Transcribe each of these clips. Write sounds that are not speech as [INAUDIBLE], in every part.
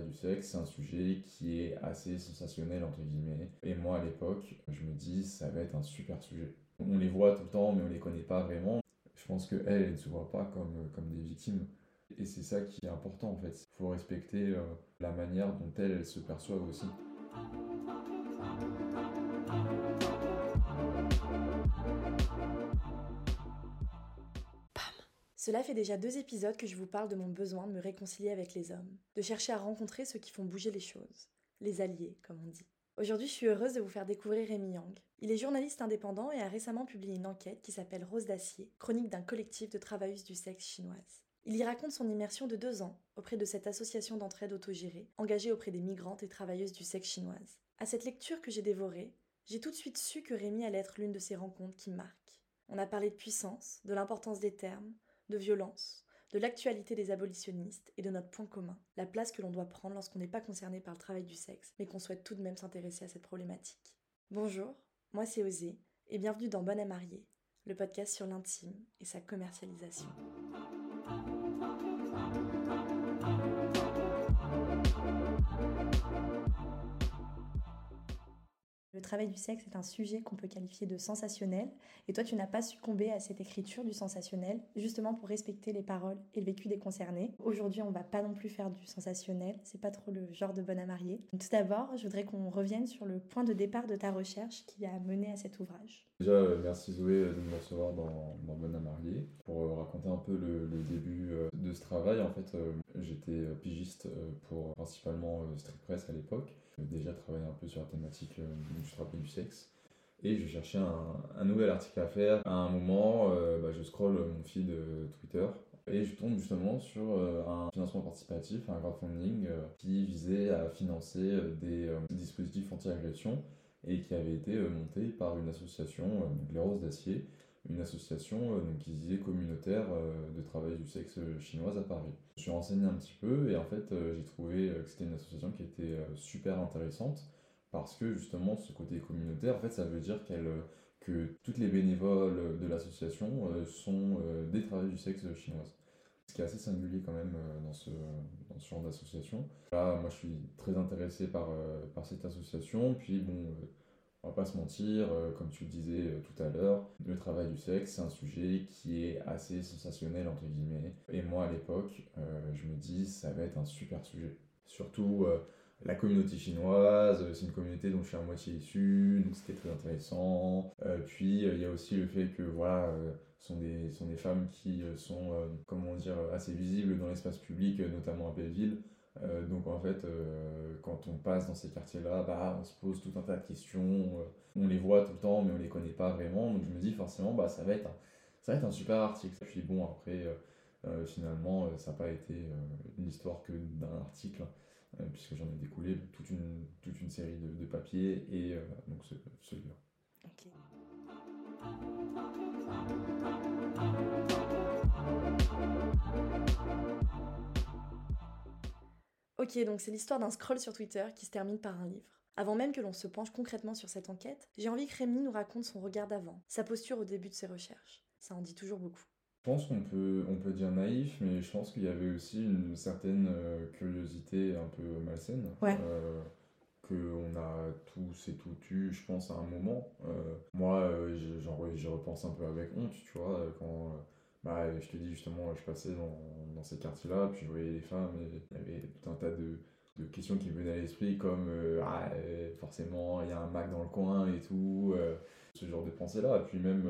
du sexe, c'est un sujet qui est assez sensationnel, entre guillemets. Et moi, à l'époque, je me dis, ça va être un super sujet. On les voit tout le temps, mais on les connaît pas vraiment. Je pense qu'elles, elles ne se voient pas comme, comme des victimes. Et c'est ça qui est important, en fait. Il faut respecter euh, la manière dont elles, elles se perçoivent aussi. Cela fait déjà deux épisodes que je vous parle de mon besoin de me réconcilier avec les hommes, de chercher à rencontrer ceux qui font bouger les choses, les alliés, comme on dit. Aujourd'hui, je suis heureuse de vous faire découvrir Rémi Yang. Il est journaliste indépendant et a récemment publié une enquête qui s'appelle Rose d'acier, chronique d'un collectif de travailleuses du sexe chinoises. Il y raconte son immersion de deux ans auprès de cette association d'entraide autogérée, engagée auprès des migrantes et travailleuses du sexe chinoises. À cette lecture que j'ai dévorée, j'ai tout de suite su que Rémi allait être l'une de ces rencontres qui marquent. On a parlé de puissance, de l'importance des termes, de violence, de l'actualité des abolitionnistes et de notre point commun, la place que l'on doit prendre lorsqu'on n'est pas concerné par le travail du sexe, mais qu'on souhaite tout de même s'intéresser à cette problématique. Bonjour, moi c'est Osée, et bienvenue dans Bonne à marier, le podcast sur l'intime et sa commercialisation. Le travail du sexe est un sujet qu'on peut qualifier de sensationnel, et toi tu n'as pas succombé à cette écriture du sensationnel, justement pour respecter les paroles et le vécu des concernés. Aujourd'hui on va pas non plus faire du sensationnel, c'est pas trop le genre de bonne à marier. Tout d'abord, je voudrais qu'on revienne sur le point de départ de ta recherche qui a mené à cet ouvrage. Déjà, euh, merci Zoé de me recevoir dans, Bonne à marier. Pour euh, raconter un peu le, début euh, de ce travail, en fait, j'étais pigiste pour principalement Street Press à l'époque. Déjà travaillé un peu sur la thématique du travail du sexe. Et je cherchais un, nouvel article à faire. À un moment, bah, je scrolle mon feed Twitter et je tombe justement sur un financement participatif, un crowdfunding qui visait à financer des dispositifs anti-agression et qui avait été euh, monté par une association, euh, les Roses d'Acier, une association euh, donc, qui disait communautaire de travail du sexe chinoise à Paris. Je suis renseigné un petit peu et en fait j'ai trouvé que c'était une association qui était super intéressante parce que justement ce côté communautaire, en fait ça veut dire qu'elle que toutes les bénévoles de l'association sont des travailleurs du sexe chinoise. Ce qui est assez singulier quand même dans ce, dans ce genre d'association. Là, moi je suis très intéressé par, par cette association, puis bon on va pas se mentir, euh, comme tu le disais euh, tout à l'heure, le travail du sexe, c'est un sujet qui est assez sensationnel, entre guillemets. Et moi, à l'époque, euh, je me dis, ça va être un super sujet. Surtout la communauté chinoise, c'est une communauté dont je suis à moitié issu, donc c'était très intéressant. puis il y a aussi le fait que voilà, sont des, sont des femmes qui sont, comment dire, assez visibles dans l'espace public, notamment à Belleville. Euh, donc en fait, euh, quand on passe dans ces quartiers-là, bah, on se pose tout un tas de questions. Euh, on les voit tout le temps, mais on les connaît pas vraiment. Donc je me dis forcément, bah, ça, va être un, ça va être un super article. Puis bon, après, finalement, ça n'a pas été une histoire que d'un article, puisque j'en ai découlé toute une, série de, papiers et donc ce, celui-là. Ok. Ok, donc c'est l'histoire d'un scroll sur Twitter qui se termine par un livre. Avant même que l'on se penche concrètement sur cette enquête, j'ai envie que Rémi nous raconte son regard d'avant, sa posture au début de ses recherches. Ça en dit toujours beaucoup. Je pense qu'on peut, on peut dire naïf, mais je pense qu'il y avait aussi une certaine euh, curiosité un peu malsaine. Ouais. Euh, qu'on a tous et toutes eu, je pense, à un moment. Euh, moi, euh, j'y repense un peu avec honte, tu vois, quand bah, je te dis justement, je passais dans, dans ces quartiers-là, puis je voyais les femmes, et il y avait tout un tas de, de questions qui me venaient à l'esprit, comme euh, ah, euh, forcément, il y a un Mac dans le coin et tout, euh, ce genre de pensée-là. Et puis même,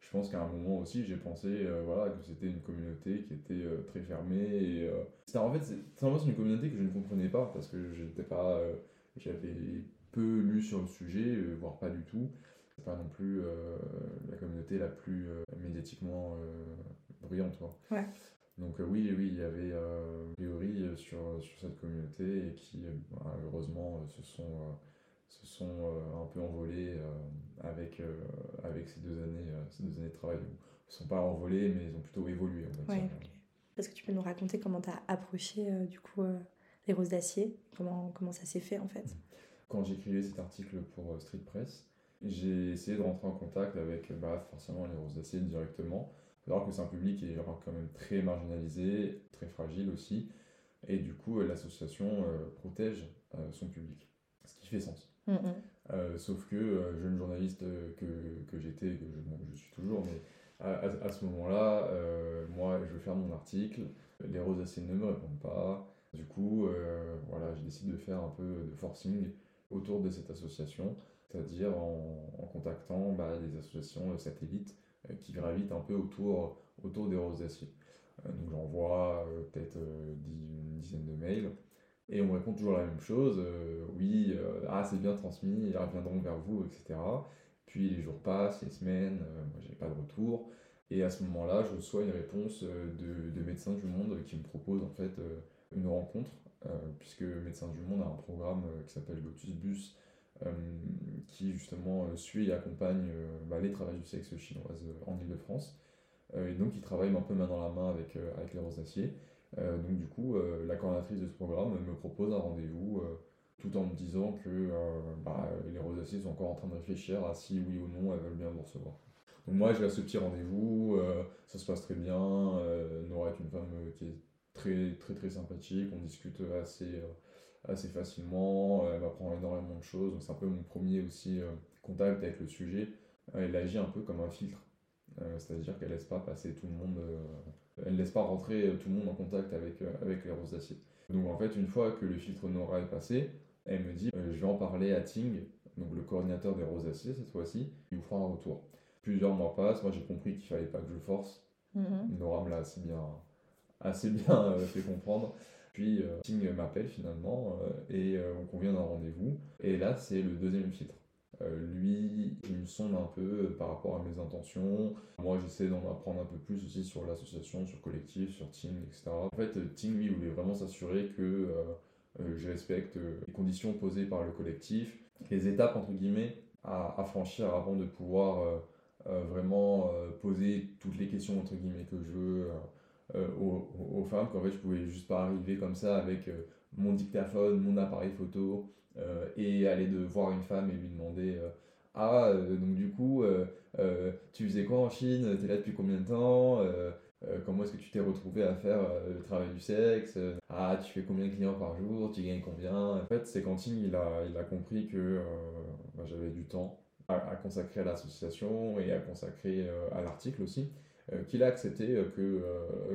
je pense qu'à un moment aussi, j'ai pensé voilà, que c'était une communauté qui était très fermée. Et, c'était, en fait, c'est, une communauté que je ne comprenais pas, parce que j'étais pas, j'avais peu lu sur le sujet, voire pas du tout c'est pas non plus euh, la communauté la plus euh, médiatiquement euh, brillante. Quoi. Ouais. Donc oui, oui, il y avait a priori sur, sur cette communauté et qui heureusement se sont, se sont un peu envolés avec, avec ces, deux années, ces deux années de travail. Ils ne sont pas envolés, mais ils ont plutôt évolué. Est-ce que tu peux nous raconter comment tu as approché du coup les roses d'acier? Comment, comment ça s'est fait en fait? Quand j'écrivais cet article pour Street Press, j'ai essayé de rentrer en contact avec bah, forcément les roses d'acier directement. Il faut savoir que c'est un public qui est quand même très marginalisé, très fragile aussi. Et du coup, l'association protège son public, ce qui fait sens. Mm-hmm. sauf que jeune journaliste que, que j'étais, que je, je, suis toujours, mais à, ce moment-là, moi, je veux faire mon article, les rosacées ne me répondent pas. Du coup, voilà, j'ai décidé de faire un peu de forcing autour de cette association, c'est-à-dire en, contactant bah, des associations satellites qui gravitent un peu autour, autour des rosaciers. donc j'envoie peut-être une dizaine de mails et on me répond toujours la même chose, oui, ah c'est bien transmis, ils reviendront vers vous, etc. Puis les jours passent, les semaines, moi j'ai pas de retour. Et à ce moment-là, je reçois une réponse de, de, Médecins du Monde qui me propose en fait une rencontre, puisque Médecins du Monde a un programme qui s'appelle Lotus Bus, qui justement suit et accompagne bah, les travailleurs du sexe chinoises en Ile-de-France. et donc ils travaillent un peu main dans la main avec, avec les rosaciers. Euh, donc du coup, euh, la coordinatrice de ce programme me propose un rendez-vous euh, tout en me disant que bah, les rosaciers sont encore en train de réfléchir à si oui ou non elles veulent bien vous recevoir. Donc moi j'ai ce petit rendez-vous, ça se passe très bien, Nora est une femme qui est très très très sympathique, on discute assez, assez facilement, elle m'apprend énormément de choses, donc c'est un peu mon premier aussi contact avec le sujet. Elle agit un peu comme un filtre, c'est-à-dire qu'elle laisse pas passer tout le monde elle ne laisse pas rentrer euh, tout le monde en contact avec, euh, avec les rosaciers. Donc en fait, une fois que le filtre Nora est passé, elle me dit euh, je vais en parler à Ting, donc le coordinateur des rosaciers cette fois-ci, il vous fera un retour. Plusieurs mois passent, moi j'ai compris qu'il fallait pas que je force. Mm-hmm. Nora me l'a assez bien, assez bien fait comprendre. Puis Ting m'appelle finalement et on convient d'un rendez-vous. Et là, c'est le deuxième filtre. Euh, lui, il me sonde un peu euh, par rapport à mes intentions. Moi, j'essaie d'en apprendre un peu plus aussi sur l'association, sur collectif, sur team, etc. En fait, Ting, lui, voulait vraiment s'assurer que euh, je respecte les conditions posées par le collectif, les étapes, entre guillemets, à, franchir avant de pouvoir vraiment poser toutes les questions, entre guillemets, que je veux aux, aux, femmes, qu'en fait, je pouvais juste pas arriver comme ça avec mon dictaphone, mon appareil photo, euh, et aller de voir une femme et lui demander euh, Ah, euh, donc du coup, tu faisais quoi en Chine? T'es là depuis combien de temps? Comment est-ce que tu t'es retrouvé à faire le travail du sexe? Ah, tu fais combien de clients par jour? Tu gagnes combien? En fait, c'est quand il a, il a compris que bah, j'avais du temps à, consacrer à l'association et à consacrer à l'article aussi, qu'il a accepté que,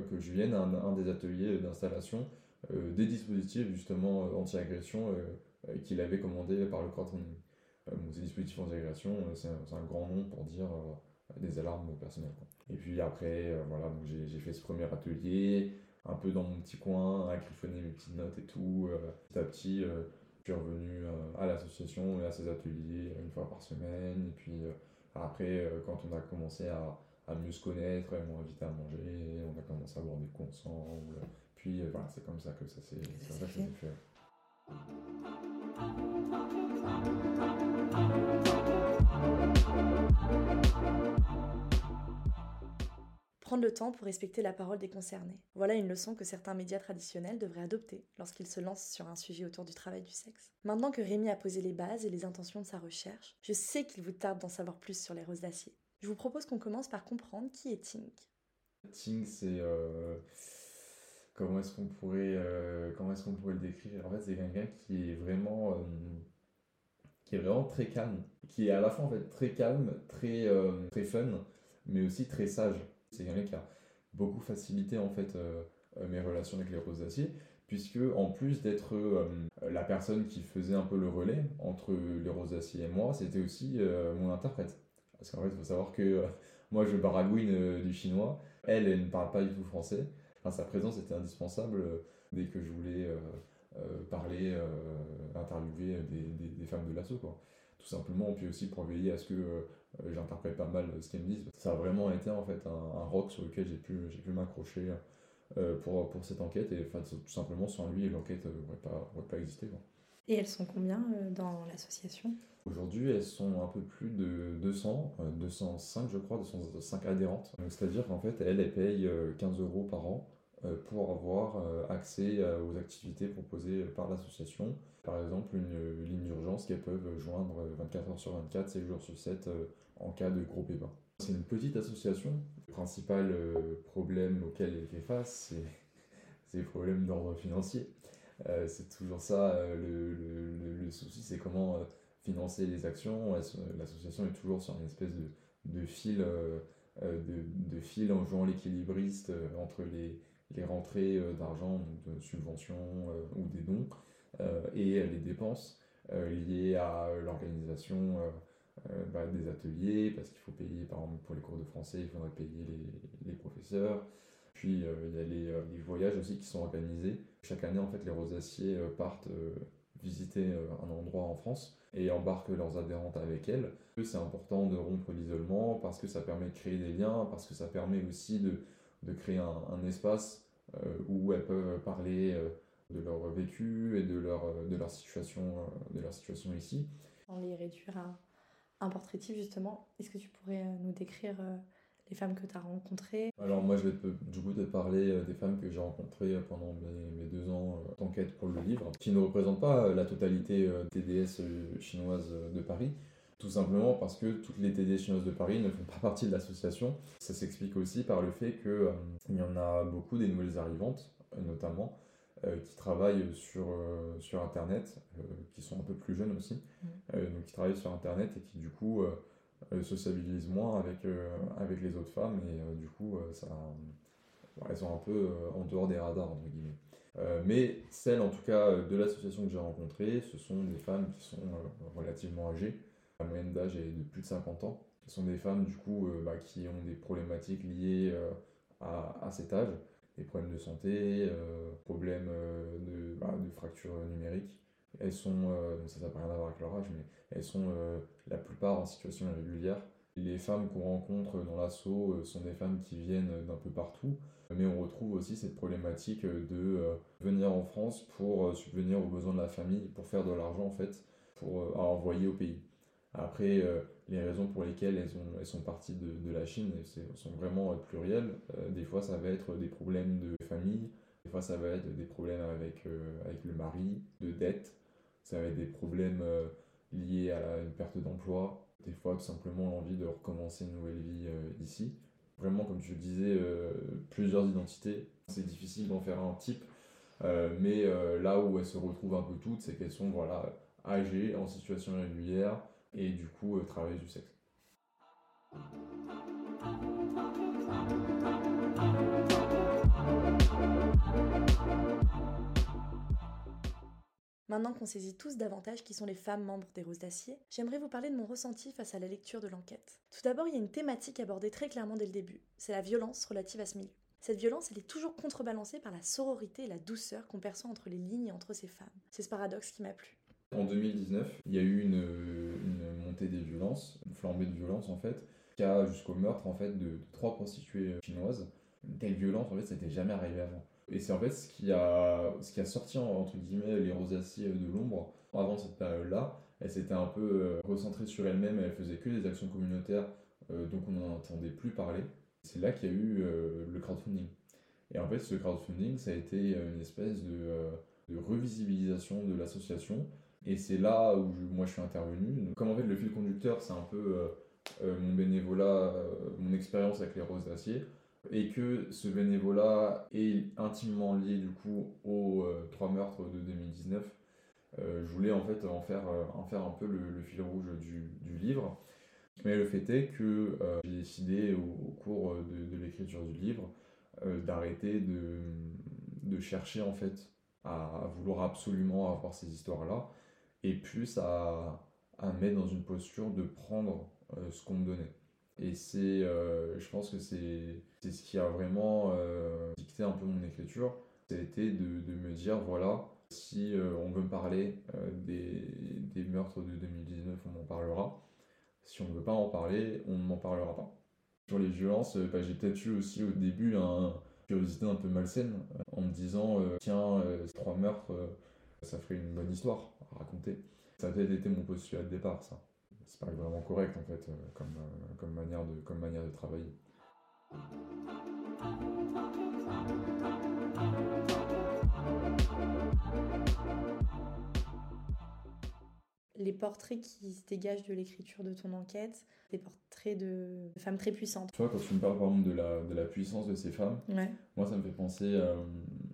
que je vienne à un, des ateliers d'installation des dispositifs justement anti-agression euh, qu'il avait commandé par le crowdfunding. Euh, ces dispositifs anti-agression, euh, c'est un, grand nom pour dire des alarmes personnelles. Et puis après, voilà, donc j'ai fait ce premier atelier, un peu dans mon petit coin, à griffonner mes petites notes et tout. petit à petit, je suis revenu à l'association et à ces ateliers une fois par semaine. Et puis après, quand on a commencé à, à mieux se connaître, ils m'ont invité à manger, on a commencé à boire des coups ensemble. Puis voilà, c'est comme ça que ça s'est fait. Prendre le temps pour respecter la parole des concernés. Voilà une leçon que certains médias traditionnels devraient adopter lorsqu'ils se lancent sur un sujet autour du travail du sexe. Maintenant que Rémi a posé les bases et les intentions de sa recherche, je sais qu'il vous tarde d'en savoir plus sur les roses d'acier. Je vous propose qu'on commence par comprendre qui est Tink. Tink, c'est... Euh, comment est-ce qu'on pourrait, euh, comment est-ce qu'on pourrait le décrire En fait, c'est quelqu'un qui est vraiment, euh, qui est vraiment très calme, qui est à la fois en fait très calme, très, euh, très fun, mais aussi très sage. C'est quelqu'un qui a beaucoup facilité en fait mes relations avec les rosaciers, puisque en plus d'être la personne qui faisait un peu le relais entre les rosaciers et moi, c'était aussi mon interprète. Parce qu'en fait, il faut savoir que moi, je baragouine du chinois, elle, elle ne parle pas du tout français sa présence était indispensable euh, dès que je voulais euh, euh, parler, interviewer des, des, femmes de l'assaut, quoi. Tout simplement, puis aussi pour veiller à ce que j'interprète pas mal ce qu'elles me disent. Ça a vraiment été en fait un, un rock sur lequel j'ai pu, j'ai pu m'accrocher pour, pour cette enquête et enfin, tout simplement sans lui l'enquête n'aurait pas, pas existé. Quoi. Et elles sont combien dans l'association? Aujourd'hui, elles sont un peu plus de 200, 205 je crois, 205 adhérentes. C'est-à-dire qu'en fait, elles, elles payent 15 euros par an euh, pour avoir euh, accès euh, aux activités proposées par l'association. Par exemple, une ligne d'urgence qu'elles peuvent joindre 24 heures sur 24, 7 jours sur 7 en cas de gros pépins. C'est une petite association. Le principal problème auquel elle fait face, c'est [LAUGHS] des problèmes d'ordre financier. c'est toujours ça le, le, le, souci, c'est comment financer les actions. L'association est toujours sur une espèce de, de fil, de, de, fil en jouant l'équilibriste entre les, les rentrées d'argent, de subventions ou des dons, et les dépenses liées à l'organisation euh, bah, des ateliers, parce qu'il faut payer, par exemple, pour les cours de français, il faudrait payer les, les professeurs. Puis euh, il y a les, euh, les, voyages aussi qui sont organisés. Chaque année, en fait, les rosaciers partent visiter un endroit en France et embarquent leurs adhérentes avec elles. C'est important de rompre l'isolement parce que ça permet de créer des liens, parce que ça permet aussi de, de créer un espace où elles peuvent parler de leur vécu et de leur, de leur, situation, de leur situation ici. On les réduire à un portrait type justement. Est-ce que tu pourrais euh, nous décrire euh, les femmes que tu as rencontrées? Alors moi je vais te, du coup te parler euh, des femmes que j'ai rencontrées pendant mes, deux ans d'enquête pour le livre, qui ne représentent pas la totalité des TDS chinoises de Paris. Tout simplement parce que toutes les TDS chinoises de Paris ne font pas partie de l'association. Ça s'explique aussi par le fait qu'il y en a beaucoup des nouvelles arrivantes, notamment, euh, qui travaillent sur, euh, sur Internet, euh, qui sont un peu plus jeunes aussi, mm. donc qui travaillent sur Internet et qui du coup sociabilisent moins avec, avec les autres femmes et du coup ça, elles sont un peu en dehors des radars entre guillemets. mais celles en tout cas de l'association que j'ai rencontrées, ce sont des femmes qui sont relativement âgées. La moyenne d'âge est de plus de 50 ans. Ce sont des femmes du coup bah, qui ont des problématiques liées à, à, cet âge des problèmes de santé, euh, problèmes euh, de, bah, de fracture numérique. Elles sont, euh, ça n'a rien à voir avec leur âge, mais elles sont la plupart en situation irrégulière. Les femmes qu'on rencontre dans l'assaut sont des femmes qui viennent d'un peu partout, mais on retrouve aussi cette problématique de venir en France pour subvenir aux besoins de la famille, pour faire de l'argent en fait, pour à envoyer au pays. Après, les raisons pour lesquelles elles, ont, elles sont parties de, la Chine sont vraiment plurielles. Euh, des fois, ça va être des problèmes de famille, des fois, ça va être des problèmes avec, euh, avec le mari, de dette, ça va être des problèmes euh, liés à une perte d'emploi, des fois, tout simplement l'envie de recommencer une nouvelle vie ici. Vraiment, comme je le disais, plusieurs identités. C'est difficile d'en faire un type, mais là où elles se retrouvent un peu toutes, c'est qu'elles sont voilà, âgées, en situation régulière, et du coup euh, travailler du sexe. Maintenant qu'on saisit tous davantage qui sont les femmes membres des Roses d'Acier, j'aimerais vous parler de mon ressenti face à la lecture de l'enquête. Tout d'abord, il y a une thématique abordée très clairement dès le début, c'est la violence relative à ce milieu. Cette violence, elle est toujours contrebalancée par la sororité et la douceur qu'on perçoit entre les lignes et entre ces femmes. C'est ce paradoxe qui m'a plu. En 2019, il y a eu une, montée des violences, une flambée de violence en fait, jusqu'au meurtre en fait de, trois prostituées chinoises. Une telle violence en fait, ça n'était jamais arrivé avant. Et c'est en fait ce qui a, sorti entre guillemets les rosaciers de l'ombre. Avant cette période-là, elle s'était un peu euh, recentrée sur elle-même, elle faisait que des actions communautaires, euh, donc on n'en entendait plus parler. C'est là qu'il y a eu euh, le crowdfunding. Et en fait, ce crowdfunding, ça a été une espèce de revisibilisation de l'association et c'est là où moi je suis intervenu. Comme en fait le fil conducteur, c'est un peu euh, euh, mon bénévolat, euh, mon expérience avec les roses d'acier, et que ce bénévolat est intimement lié du coup aux trois meurtres de 2019. je voulais en fait en faire, en faire un peu le, fil rouge du, du, livre. Mais le fait est que j'ai décidé au, cours de, de l'écriture du livre d'arrêter de, de chercher en fait à vouloir absolument avoir ces histoires-là et plus à, à me mettre dans une posture de prendre euh, ce qu'on me donnait. Et c'est, euh, je pense que c'est, c'est ce qui a vraiment euh, dicté un peu mon écriture. C'était de, de me dire, voilà, si on veut me parler des, des, meurtres de 2019, on m'en parlera. Si on ne veut pas en parler, on ne m'en parlera pas. Sur les violences, bah, j'ai peut-être eu aussi au début une curiosité un peu malsaine en me disant, tiens, trois meurtres, ça ferait une bonne histoire à raconter. Ça a peut-être été mon postulat de départ, ça. C'est pas vraiment correct, en fait, euh, euh, comme, manière, de, comme manière de travailler. Les portraits qui se dégagent de l'écriture de ton enquête, des portraits de femmes très puissantes. Tu vois, quand tu me parles par exemple de la, de la puissance de ces femmes, moi ça me fait penser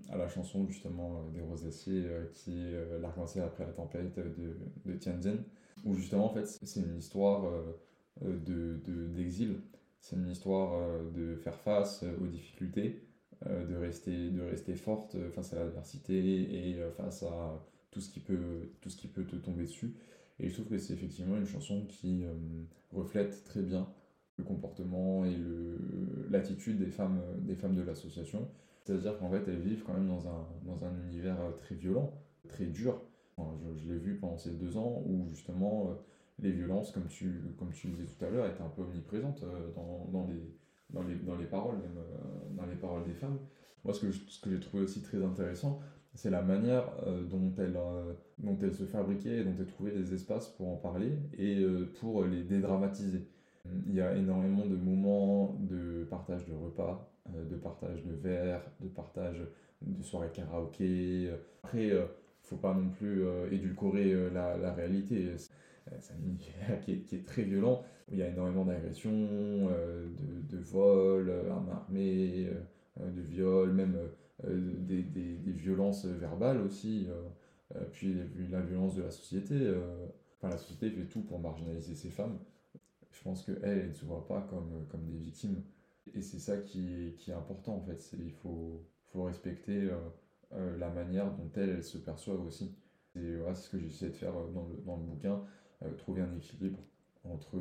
à la chanson justement des Rosaciers qui est L'arc-en-ciel après la tempête de, de Tianjin, où justement en fait c'est une histoire d'exil, de, d'exil c'est une histoire de faire face aux difficultés, de, rester, de rester forte face à l'adversité et face à tout ce, qui peut, tout ce qui peut te tomber dessus. Et je trouve que c'est effectivement une chanson qui reflète très bien le comportement et l'attitude des femmes, des femmes de l'association. C'est-à-dire qu'en fait, elles vivent quand même dans un, dans un univers très violent, très dur. je, l'ai vu pendant ces deux ans où justement euh, les violences, comme tu, comme tu disais tout à l'heure, étaient un peu omniprésentes euh, dans, dans, les, dans, les, dans les paroles, euh, dans les paroles des femmes. Moi, ce que j'ai trouvé aussi très intéressant, c'est la manière dont, elles, dont elles se fabriquaient, dont elles trouvaient des espaces pour en parler et pour les dédramatiser. Il y a énormément de moments de partage de repas, euh, de partage de verres, de partage de soirées karaoké. Après, euh, faut pas non plus euh, édulcorer la, la réalité. C'est un univers qui est, qui est, très violent. Il y a énormément d'agressions, de, de vols, armes armées, de viols, même des, des, des, violences verbales aussi. puis la violence de la société. Enfin, la société fait tout pour marginaliser ces femmes je pense qu'elles, elles ne se voient pas comme, comme des victimes. Et c'est ça qui est, qui est important en fait. Il faut, faut respecter euh, euh, la manière dont elles, elles se perçoivent aussi. C'est voilà, ce que j'essaie de faire euh, dans le, dans le bouquin, trouver un équilibre entre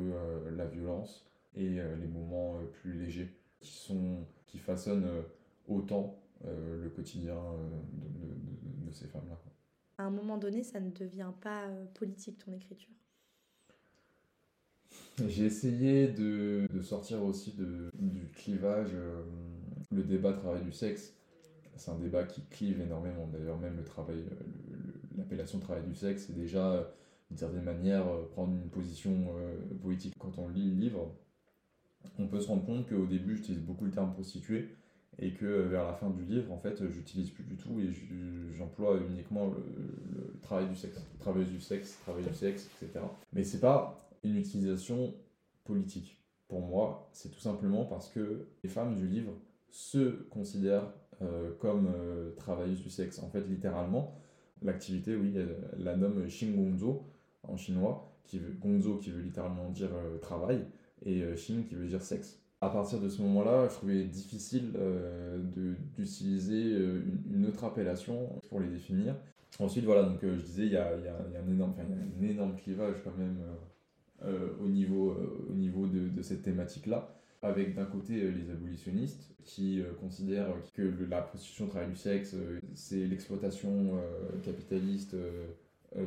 la violence et les moments plus légers qui, sont, qui façonnent autant le quotidien de, de, de ces femmes-là. À un moment donné, ça ne devient pas politique ton écriture j'ai essayé de, de, sortir aussi de, du clivage, euh, le débat travail du sexe. C'est un débat qui clive énormément. D'ailleurs, même le travail, l'appellation travail du sexe, c'est déjà, d'une certaine manière, euh, prendre une position euh, politique. Quand on lit le livre, on peut se rendre compte qu'au début, j'utilise beaucoup le terme prostituée et que vers la fin du livre, en fait, j'utilise plus du tout et j'emploie uniquement le, travail du sexe, travail du sexe, travail du sexe, etc. Mais c'est pas une utilisation politique. Pour moi, c'est tout simplement parce que les femmes du livre se considèrent euh, comme euh, travailleuses du sexe. En fait, littéralement, l'activité, oui, elle, la nomme Gongzo en chinois, qui veut, qui veut littéralement dire euh, travail, et Xing qui veut dire sexe. À partir de ce moment-là, je trouvais difficile d'utiliser une, une, autre appellation pour les définir. Ensuite, voilà, donc je disais, il y a, un énorme, un énorme clivage quand même euh, au niveau, euh, au niveau de, cette thématique-là avec d'un côté euh, les abolitionnistes qui considèrent que la prostitution, le travail du sexe, c'est l'exploitation capitaliste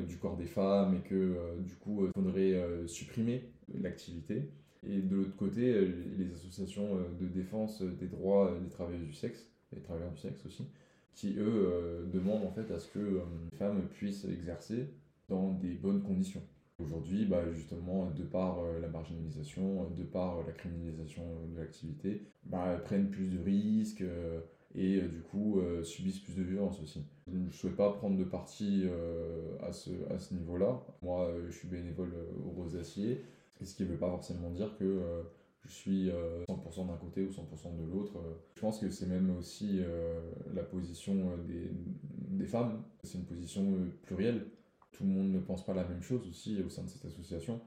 du corps des femmes et que du coup il faudrait supprimer l'activité. Et de l'autre côté, les associations de défense des droits des travailleurs du sexe, des travailleurs du sexe aussi, qui eux demandent en fait à ce que les femmes puissent exercer dans des bonnes conditions. Aujourd'hui, bah, justement, de par euh, la marginalisation, de par euh, la criminalisation de l'activité, bah, prennent plus de risques euh, et du coup subissent plus de violence aussi. Je ne souhaite pas prendre de parti à ce, à ce niveau-là. Moi, je suis bénévole au Rosacier, ce qui ne veut pas forcément dire que je suis 100% d'un côté ou 100% de l'autre. Je pense que c'est même aussi la position des, des femmes. C'est une position plurielle tout le monde ne pense pas la même chose aussi au sein de cette association.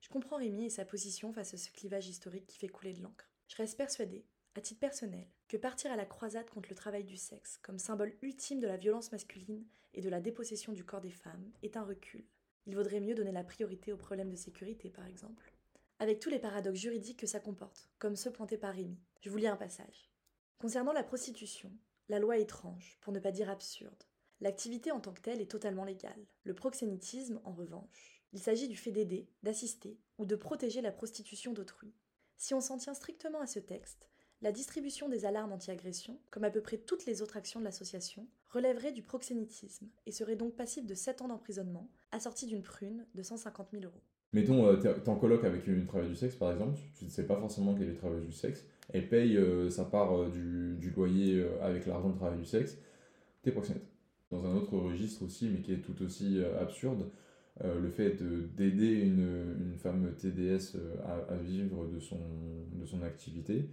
Je comprends Rémi et sa position face à ce clivage historique qui fait couler de l'encre. Je reste persuadée, à titre personnel, que partir à la croisade contre le travail du sexe, comme symbole ultime de la violence masculine et de la dépossession du corps des femmes, est un recul. Il vaudrait mieux donner la priorité aux problèmes de sécurité, par exemple avec tous les paradoxes juridiques que ça comporte, comme ceux pointés par Rémi. Je vous lis un passage. Concernant la prostitution, la loi est étrange, pour ne pas dire absurde. L'activité en tant que telle est totalement légale. Le proxénétisme, en revanche, il s'agit du fait d'aider, d'assister ou de protéger la prostitution d'autrui. Si on s'en tient strictement à ce texte, la distribution des alarmes anti-agression, comme à peu près toutes les autres actions de l'association, relèverait du proxénétisme et serait donc passible de 7 ans d'emprisonnement, assorti d'une prune de 150 000 euros. Mettons, euh, t'es en avec une travailleuse du sexe, par exemple, tu ne sais pas forcément qu'elle est travailleuse du sexe, elle paye euh, sa part euh, du, loyer avec l'argent de travail du sexe, t'es proxénète. Dans un autre registre aussi, mais qui est tout aussi absurde, le fait d'aider une, femme TDS à, vivre de son activité,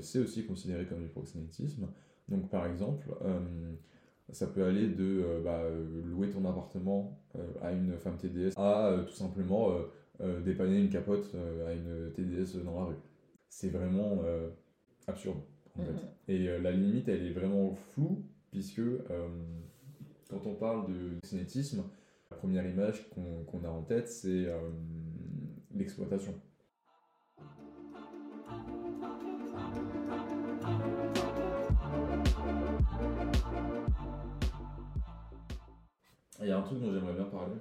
c'est aussi considéré comme du proxénétisme. Donc par exemple, ça peut aller de bah, louer ton appartement à une femme TDS à tout simplement dépanner une capote à une TDS dans la rue. C'est vraiment absurde. En fait. Mm-hmm. Et la limite, elle est vraiment floue, puisque quand on parle de cinétisme, la première image qu'on a en tête, c'est euh, l'exploitation. Il y a un truc dont j'aimerais bien parler.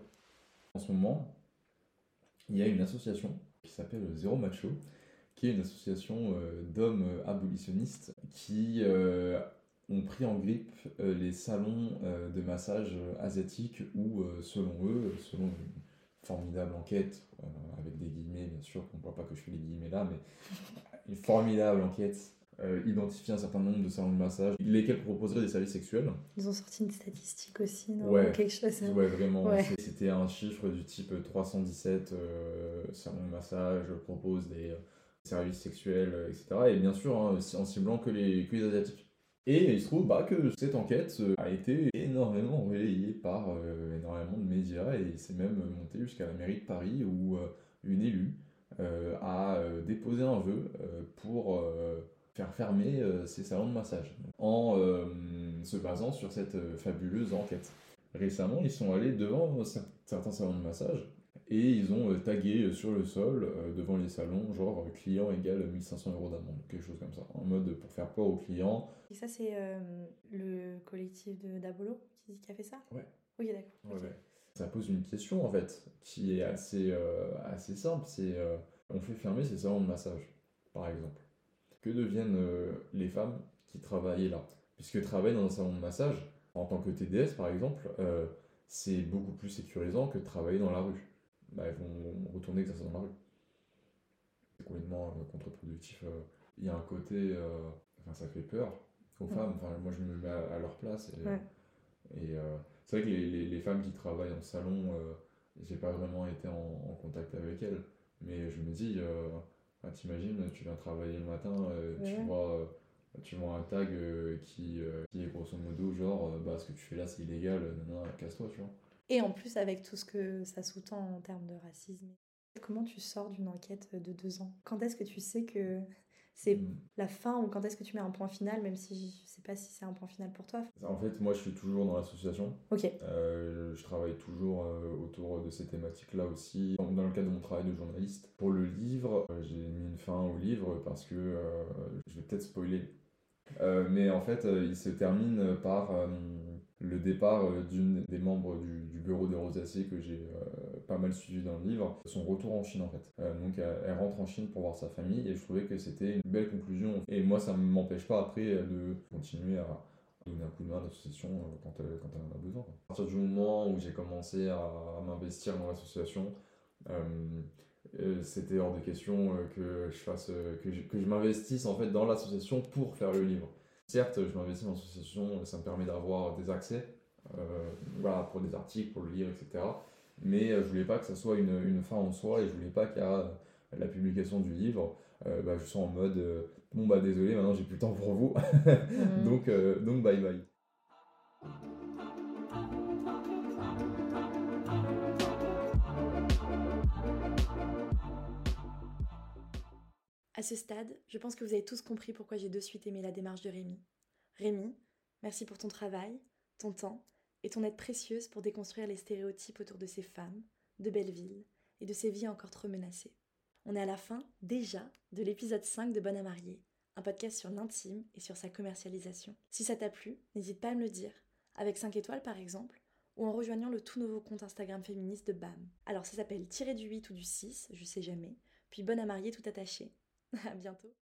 En ce moment, il y a une association qui s'appelle Zéro Macho, qui est une association euh, d'hommes abolitionnistes qui euh, ont pris en grippe euh, les salons euh, de massage euh, asiatiques où, selon eux, selon une formidable enquête, avec des guillemets bien sûr, on ne voit pas que je fais les guillemets là, mais une formidable enquête identifie un certain nombre de salons de massage, lesquels proposeraient des services sexuels. Ils ont sorti une statistique aussi, non ouais. Quelque chose. Hein. Ouais, vraiment. C'était un chiffre du type 317 salons de massage proposent des services sexuels, etc. Et bien sûr, hein, en ciblant que les, que les asiatiques. Et il se trouve bah, que cette enquête euh, a été énormément relayée par euh, énormément de médias et c'est même monté jusqu'à la mairie de Paris où euh, une élue a déposé un vœu pour faire fermer ces salons de massage en se basant sur cette fabuleuse enquête. Récemment, ils sont allés devant certains salons de massage et ils ont euh, tagué euh, sur le sol, euh, devant les salons, genre client égale 1500 euros d'amende, quelque chose comme ça, en mode pour faire peur aux clients. Et ça, c'est le collectif de d'Abolo qui, qui, a fait ça? Ouais. Oui, d'accord. Ouais, Ça pose une question en fait, qui est assez, assez simple c'est on fait fermer ces salons de massage, par exemple. Que deviennent les femmes qui travaillent là Puisque travailler dans un salon de massage, en tant que TDS par exemple, c'est beaucoup plus sécurisant que de travailler dans la rue bah, elles vont retourner exercer dans la rue. C'est complètement euh, contre-productif. Euh. Il y a un côté. Euh, enfin, ça fait peur aux femmes. Enfin, moi, je me mets à, leur place. Et, et c'est vrai que les, les, femmes qui travaillent en salon, j'ai pas vraiment été en, contact avec elles. Mais je me dis, t'imagines, tu viens travailler le matin, tu vois tu vois un tag qui, qui est grosso modo genre bah ce que tu fais là c'est illégal, casse-toi, tu vois. Et en plus, avec tout ce que ça sous-tend en termes de racisme. Comment tu sors d'une enquête de deux ans? Quand est-ce que tu sais que c'est hmm. la fin ou quand est-ce que tu mets un point final, même si je ne sais pas si c'est un point final pour toi En fait, moi, je suis toujours dans l'association. Ok. Euh, je travaille toujours euh, autour de ces thématiques-là aussi. Dans le cadre de mon travail de journaliste. Pour le livre, euh, j'ai mis une fin au livre parce que je vais peut-être spoiler. mais en fait, il se termine par le départ d'une des membres du, bureau des rosacées que j'ai pas mal suivi dans le livre, son retour en Chine en fait. Euh, donc elle, rentre en Chine pour voir sa famille et je trouvais que c'était une belle conclusion. Et moi ça ne m'empêche pas après de continuer à donner un coup de main à l'association quand elle, quand elle en a besoin. À partir du moment où j'ai commencé à, m'investir dans l'association, c'était hors de question que je fasse que je, que je m'investisse en fait dans l'association pour faire le livre. Certes, je m'investis dans l'association, ça me permet d'avoir des accès euh, voilà, pour des articles, pour le lire, etc. Mais euh, je voulais pas que ça soit une, une fin en soi et je voulais pas qu'à la publication du livre, euh, bah, je sois en mode bon bah désolé, maintenant j'ai plus le temps pour vous, mhm. [LAUGHS] donc, donc bye bye. À ce stade, je pense que vous avez tous compris pourquoi j'ai de suite aimé la démarche de Rémi. Rémi, merci pour ton travail, ton temps et ton aide précieuse pour déconstruire les stéréotypes autour de ces femmes, de Belleville et de ces vies encore trop menacées. On est à la fin, déjà, de l'épisode 5 de Bonne à marier, un podcast sur l'intime et sur sa commercialisation. Si ça t'a plu, n'hésite pas à me le dire, avec 5 étoiles par exemple, ou en rejoignant le tout nouveau compte Instagram féministe de BAM. Alors ça s'appelle tirer du 8 ou du 6, je sais jamais, puis Bonne à marier tout attaché. [LAUGHS] À bientôt.